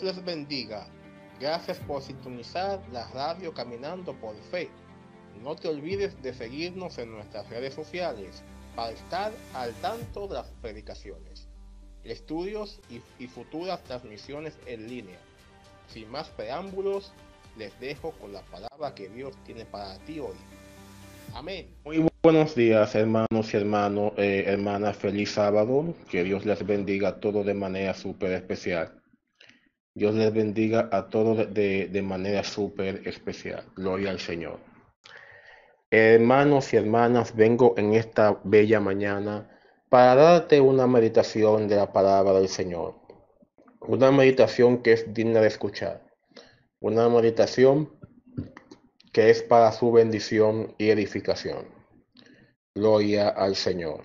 Dios les bendiga. Gracias por sintonizar la radio Caminando por Fe. No te olvides de seguirnos en nuestras redes sociales para estar al tanto de las predicaciones, estudios y, y futuras transmisiones en línea. Sin más preámbulos, les dejo con la palabra que Dios tiene para ti hoy. Amén. Muy buenos días, hermanos y hermanos, eh, hermanas. Feliz sábado. Que Dios les bendiga a todos de manera súper especial. Dios les bendiga a todos de, de manera súper especial. Gloria al Señor. Hermanos y hermanas, vengo en esta bella mañana para darte una meditación de la palabra del Señor. Una meditación que es digna de escuchar. Una meditación que es para su bendición y edificación. Gloria al Señor.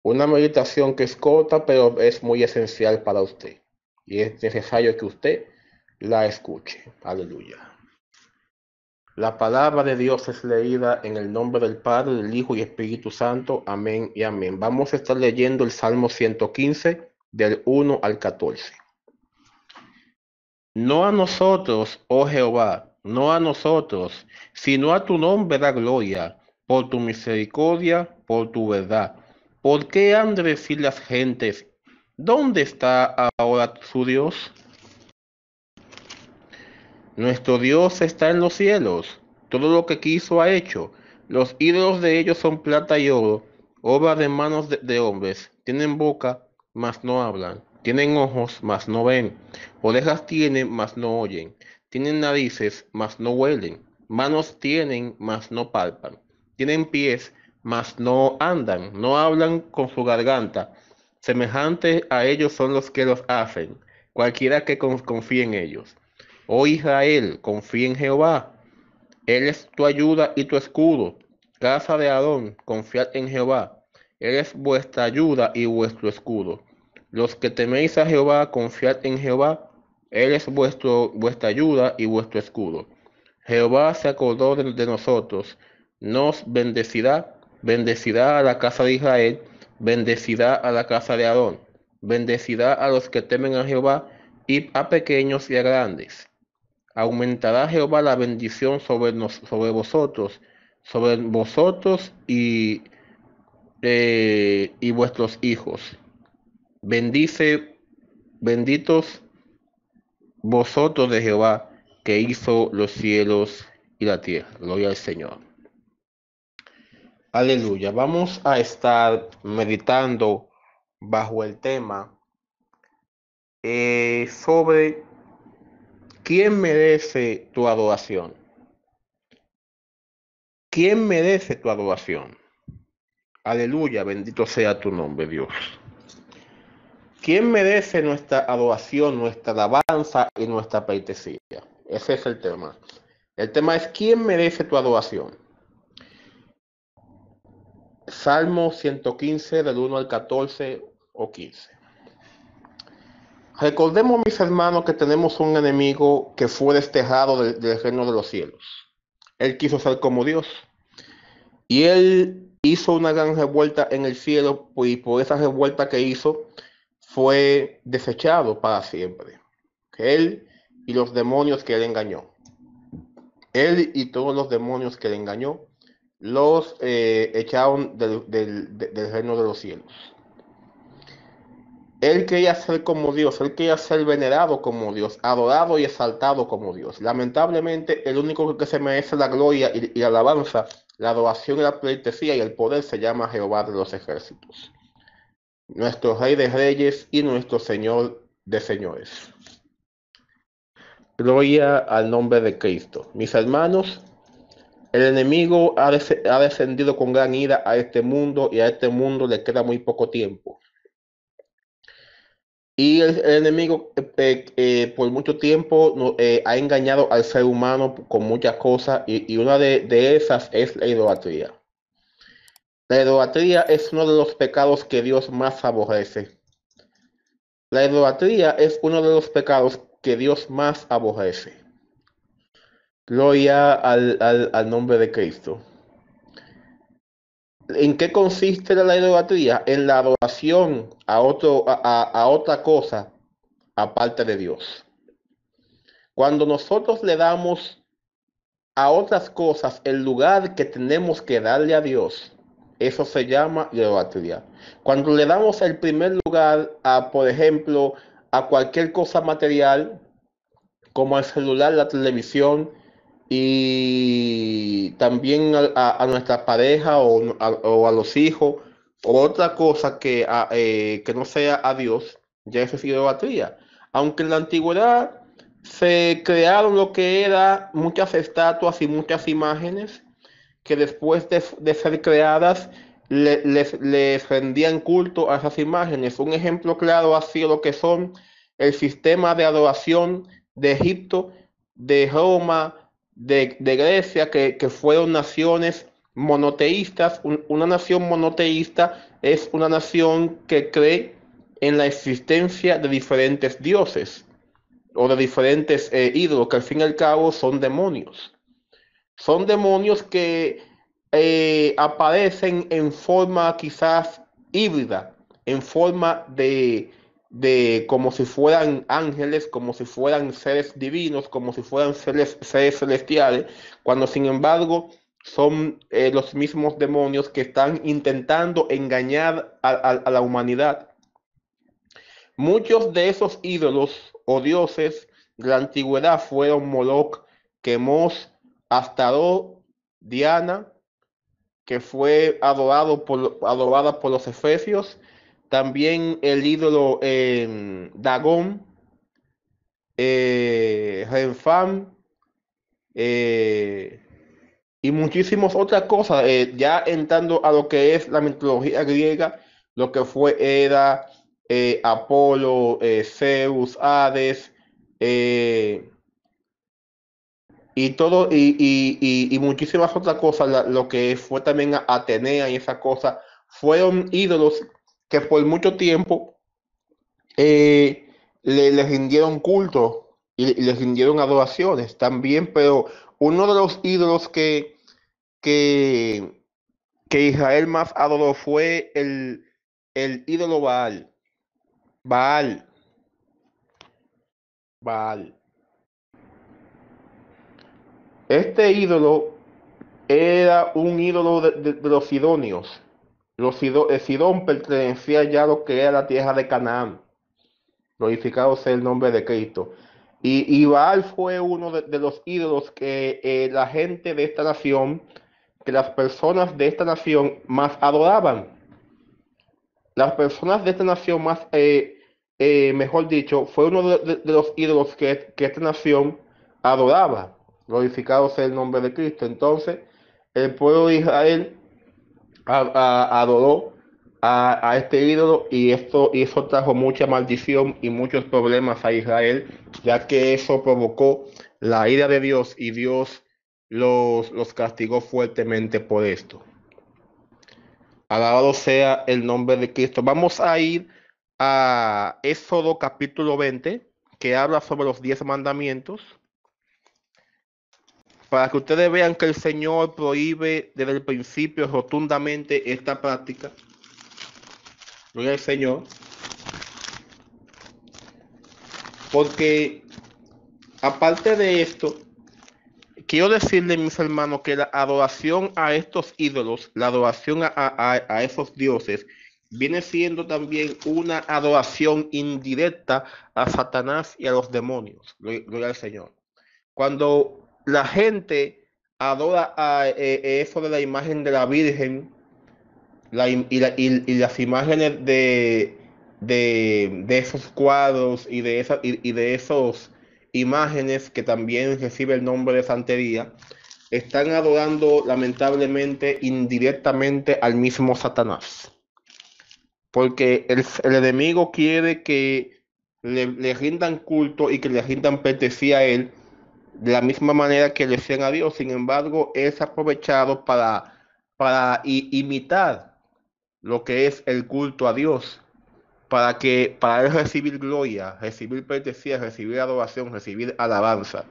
Una meditación que es corta, pero es muy esencial para usted. Y es necesario que usted la escuche. Aleluya. La palabra de Dios es leída en el nombre del Padre, del Hijo y Espíritu Santo. Amén y amén. Vamos a estar leyendo el Salmo 115 del 1 al 14. No a nosotros, oh Jehová, no a nosotros, sino a tu nombre da gloria, por tu misericordia, por tu verdad. ¿Por qué han de decir las gentes, ¿dónde está ahora su Dios? Nuestro Dios está en los cielos, todo lo que quiso ha hecho. Los ídolos de ellos son plata y oro, obra de manos de, de hombres. Tienen boca, mas no hablan. Tienen ojos, mas no ven. Orejas tienen, mas no oyen. Tienen narices, mas no huelen. Manos tienen, mas no palpan. Tienen pies, mas no andan. No hablan con su garganta. Semejantes a ellos son los que los hacen. Cualquiera que confíe en ellos. Oh Israel, confía en Jehová. Él es tu ayuda y tu escudo. Casa de Adón, confiad en Jehová. Él es vuestra ayuda y vuestro escudo. Los que teméis a Jehová, confiad en Jehová. Él es vuestro, vuestra ayuda y vuestro escudo. Jehová se acordó de, de nosotros. Nos bendecirá, bendecirá a la casa de Israel, bendecirá a la casa de Aarón, bendecirá a los que temen a Jehová y a pequeños y a grandes. Aumentará Jehová la bendición sobre, vosotros, sobre vosotros y, eh, y vuestros hijos. Bendice, benditos vosotros de Jehová, que hizo los cielos y la tierra. Gloria al Señor. Aleluya. Vamos a estar meditando bajo el tema eh, sobre quién merece tu adoración. ¿Quién merece tu adoración? Aleluya, bendito sea tu nombre, Dios. ¿Quién merece nuestra adoración, nuestra alabanza y nuestra pleitesía? Ese es el tema. El tema es ¿quién merece tu adoración? Salmo 115 del 1 al 14 o 15. Recordemos, mis hermanos, que tenemos un enemigo que fue destejado del, reino de los cielos. Él quiso ser como Dios. Y él hizo una gran revuelta en el cielo y por esa revuelta que hizo fue desechado para siempre. Él y los demonios que él engañó. Él y todos los demonios que él engañó los eh, echaron del, del, del reino de los cielos. Él quería ser como Dios, él quería ser venerado como Dios, adorado y exaltado como Dios. Lamentablemente, el único que se merece la gloria y, la alabanza, la adoración y la pleitesía y el poder se llama Jehová de los ejércitos, nuestro Rey de Reyes y nuestro Señor de Señores. Gloria al nombre de Cristo. Mis hermanos, el enemigo ha, des ha descendido con gran ira a este mundo y a este mundo le queda muy poco tiempo. Y el, enemigo eh, eh, por mucho tiempo eh, ha engañado al ser humano con muchas cosas y, y una de, de, esas es la idolatría. La idolatría es uno de los pecados que Dios más aborrece. La idolatría es uno de los pecados que Dios más aborrece. Gloria al, al, al nombre de Cristo. ¿En qué consiste la idolatría? En la adoración a, otro, a, a, otra cosa aparte de Dios. Cuando nosotros le damos a otras cosas el lugar que tenemos que darle a Dios, eso se llama idolatría. Cuando le damos el primer lugar a, por ejemplo, a cualquier cosa material, como al celular, la televisión y también a, nuestra pareja o a, los hijos o otra cosa que, eh, que no sea a Dios, ya eso es idolatría. Aunque en la antigüedad se crearon lo que era muchas estatuas y muchas imágenes que después de, ser creadas les, les, rendían culto a esas imágenes. Un ejemplo claro ha sido lo que son el sistema de adoración de Egipto, de Roma, de, Grecia, que, fueron naciones monoteístas. una nación monoteísta es una nación que cree en la existencia de diferentes dioses o de diferentes eh, ídolos, que al fin y al cabo son demonios. Son demonios que eh, aparecen en forma quizás híbrida, en forma de, de como si fueran ángeles, como si fueran seres divinos, como si fueran seres, celestiales, cuando sin embargo son eh, los mismos demonios que están intentando engañar a la humanidad. Muchos de esos ídolos o dioses de la antigüedad fueron Moloch, Quemos, Astarot, Diana, que fue adorado por, adorada por los efesios, también el ídolo eh, Dagón, eh, eh, y muchísimas otras cosas, eh, ya entrando a lo que es la mitología griega, lo que fue era Apolo, Zeus, Hades, y todo, y, muchísimas otras cosas, lo que fue también Atenea y esa cosa, fueron ídolos que por mucho tiempo le, les rindieron culto y, les rindieron adoraciones también, pero uno de los ídolos que, que, Israel más adoró fue el, el ídolo Baal. Baal. Baal. Este ídolo era un ídolo de, los sidonios. Los Sidón pertenecía ya lo que era la tierra de Canaán. Glorificado sea el nombre de Cristo. Y, Baal fue uno de, los ídolos que eh, la gente de esta nación, que las personas de esta nación más adoraban las personas de esta nación más, eh, eh, mejor dicho, fue uno de, los ídolos que, esta nación adoraba. Glorificado sea el nombre de Cristo. Entonces, el pueblo de Israel adoró a, este ídolo y esto y eso trajo mucha maldición y muchos problemas a Israel, ya que eso provocó la ira de Dios y Dios los, los castigó fuertemente por esto. Alabado sea el nombre de Cristo. Vamos a ir a Éxodo capítulo 20, que habla sobre los diez mandamientos, para que ustedes vean que el Señor prohíbe desde el principio rotundamente esta práctica. Gloria al Señor. Porque aparte de esto, quiero decirle, mis hermanos, que la adoración a estos ídolos, la adoración a, esos dioses, viene siendo también una adoración indirecta a Satanás y a los demonios. Gloria al Señor. Cuando la gente adora a, eh, eso de la imagen de la Virgen y, las imágenes de, esos cuadros y de, esa, y de esos imágenes que también recibe el nombre de santería, están adorando lamentablemente indirectamente al mismo Satanás. Porque el, enemigo quiere que le, rindan culto y que le rindan pertenecía a él de la misma manera que le sean a Dios. Sin embargo, es aprovechado para, para imitar lo que es el culto a Dios para que para él recibir gloria, recibir pertenencia, recibir adoración, recibir alabanza.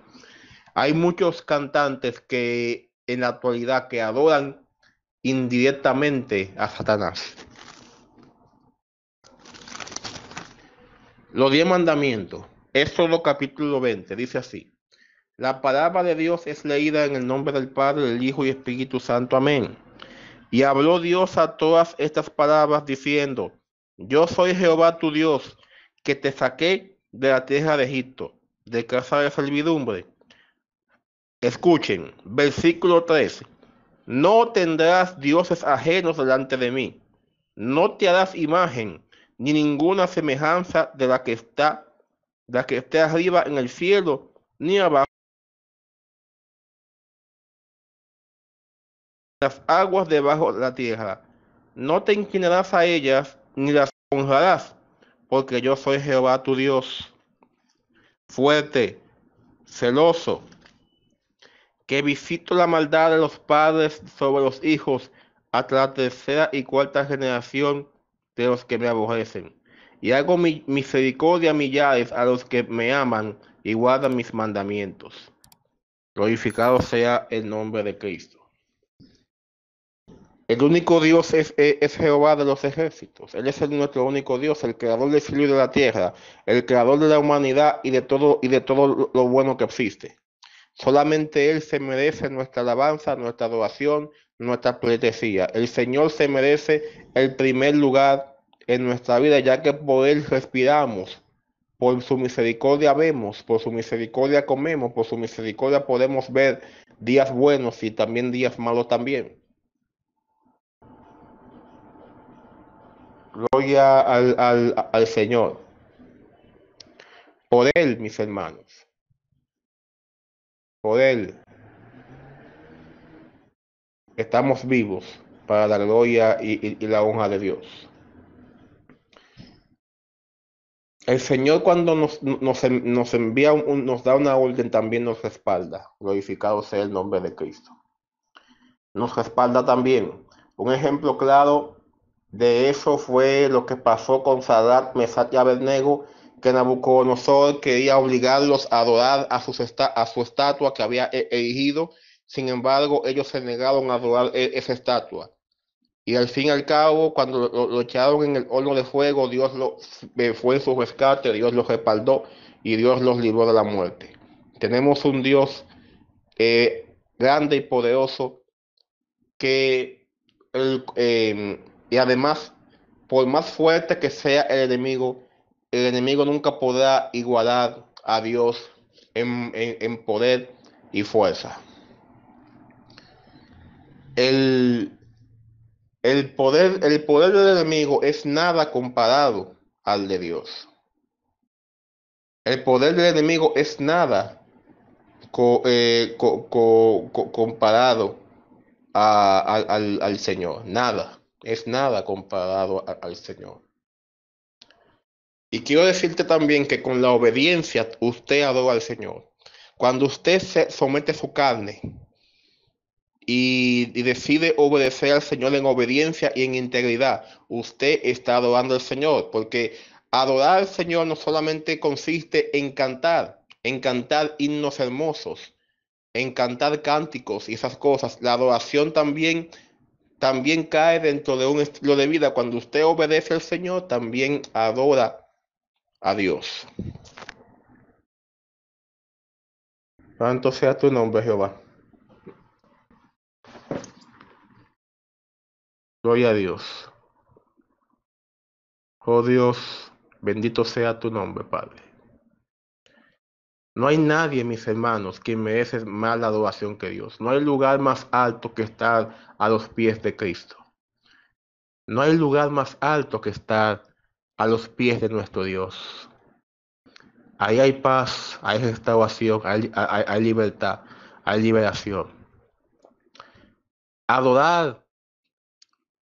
Hay muchos cantantes que en la actualidad que adoran indirectamente a Satanás. Los diez mandamientos. Éxodo capítulo 20. Dice así. La palabra de Dios es leída en el nombre del Padre, del Hijo y Espíritu Santo. Amén. Y habló Dios a todas estas palabras diciendo, Yo soy Jehová tu Dios, que te saqué de la tierra de Egipto, de casa de servidumbre. Escuchen, versículo 13. No tendrás dioses ajenos delante de mí. No te harás imagen ni ninguna semejanza de la que está, de la que esté arriba en el cielo, ni abajo las aguas debajo de la tierra. No te inclinarás a ellas, ni las honrarás, porque yo soy Jehová tu Dios, fuerte, celoso, que visito la maldad de los padres sobre los hijos hasta la tercera y cuarta generación de los que me aborrecen. Y hago mi misericordia a millares a los que me aman y guardan mis mandamientos. Glorificado sea el nombre de Cristo. El único Dios es, Jehová de los ejércitos. Él es el, nuestro único Dios, el creador del cielo y de la tierra, el creador de la humanidad y de todo y de todo lo bueno que existe. Solamente Él se merece nuestra alabanza, nuestra adoración, nuestra pleitesía. El Señor se merece el primer lugar en nuestra vida, ya que por Él respiramos, por su misericordia vemos, por su misericordia comemos, por su misericordia podemos ver días buenos y también días malos también. Gloria al, al, al Señor. Por Él, mis hermanos. Por Él estamos vivos para la gloria y, la honra de Dios. El Señor cuando nos, nos, nos envía, un, nos da una orden, también nos respalda. Glorificado sea el nombre de Cristo. Nos respalda también. Un ejemplo claro de eso fue lo que pasó con Sadat, Mesat y Abednego, que Nabucodonosor quería obligarlos a adorar a, sus a su estatua que había e-, erigido sin embargo, ellos se negaron a adorar e-, esa estatua. Y al fin y al cabo, cuando lo, echaron en el horno de fuego, Dios lo, fue en su rescate, Dios los respaldó y Dios los libró de la muerte. Tenemos un Dios eh, grande y poderoso que, em, y además, por más fuerte que sea el enemigo, el enemigo nunca podrá igualar a Dios en poder y fuerza el, el, poder, el poder del enemigo es nada comparado al de Dios. El poder del enemigo es nada eh, comparado al, al, Señor. Nada. Es nada comparado al Señor. Y quiero decirte también que con la obediencia usted adora al Señor. Cuando usted se somete su carne y, decide obedecer al Señor en obediencia y en integridad, usted está adorando al Señor, porque adorar al Señor no solamente consiste en cantar, en cantar himnos hermosos, en cantar cánticos y esas cosas. La adoración también también cae dentro de un estilo de vida. Cuando usted obedece al Señor, también adora a Dios. Santo sea tu nombre, Jehová. Gloria a Dios. Oh Dios, bendito sea tu nombre, Padre. No hay nadie, mis hermanos, que merece más adoración que Dios. No hay lugar más alto que estar a los pies de Cristo. No hay lugar más alto que estar a los pies de nuestro Dios. Ahí hay paz, hay restauración, hay, hay, hay libertad, hay liberación. Adorar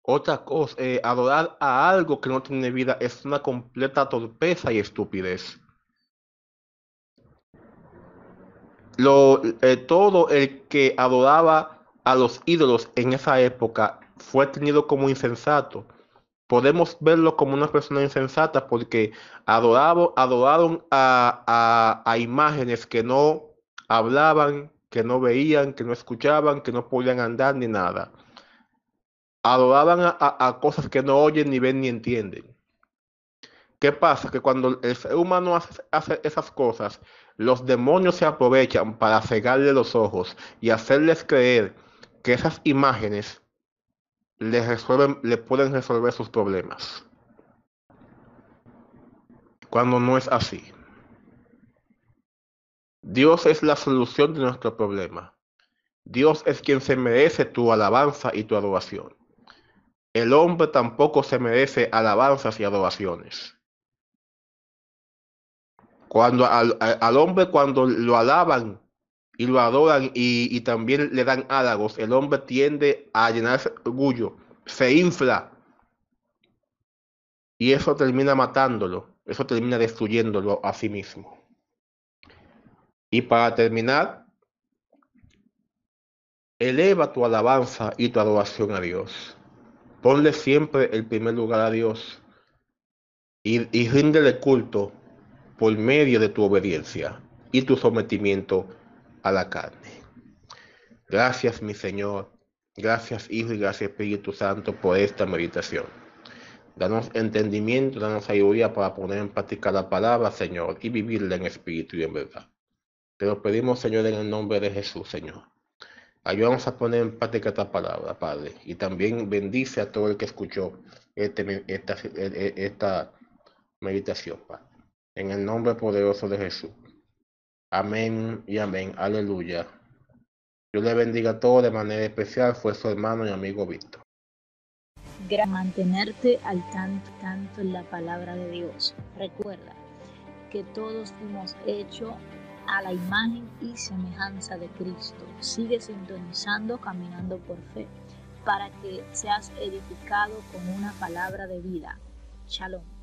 otra cosa, eh, adorar a algo que no tiene vida es una completa torpeza y estupidez. Lo, eh, todo el que adoraba a los ídolos en esa época fue tenido como insensato. Podemos verlo como una persona insensata porque adoraron a, a, a imágenes que no hablaban, que no veían, que no escuchaban, que no podían andar ni nada adoraban a, cosas que no oyen, ni ven, ni entienden. ¿Qué pasa? Que cuando el ser humano hace, esas cosas, los demonios se aprovechan para cegarle los ojos y hacerles creer que esas imágenes les resuelven, le pueden resolver sus problemas. Cuando no es así. Dios es la solución de nuestro problema. Dios es quien se merece tu alabanza y tu adoración. El hombre tampoco se merece alabanzas y adoraciones. Cuando al, hombre cuando lo alaban y lo adoran y, también le dan halagos, el hombre tiende a llenarse de orgullo, se infla y eso termina matándolo, eso termina destruyéndolo a sí mismo. Y para terminar, eleva tu alabanza y tu adoración a Dios. Ponle siempre el primer lugar a Dios y, y ríndele culto por medio de tu obediencia y tu sometimiento a la carne. Gracias, mi Señor. Gracias, Hijo, y gracias, Espíritu Santo, por esta meditación. Danos entendimiento, danos ayuda para poner en práctica la palabra, Señor, y vivirla en espíritu y en verdad. Te lo pedimos, Señor, en el nombre de Jesús, Señor. Ayúdanos a poner en práctica esta palabra, Padre. Y también bendice a todo el que escuchó este, esta, esta meditación, Padre en el nombre poderoso de Jesús. Amén y amén. Aleluya. Dios le bendiga a todos de manera especial. Fue su hermano y amigo Víctor. Mantenerte al tanto, tanto en la palabra de Dios. Recuerda que todos fuimos hechos a la imagen y semejanza de Cristo. Sigue sintonizando, caminando por fe, para que seas edificado con una palabra de vida. Shalom.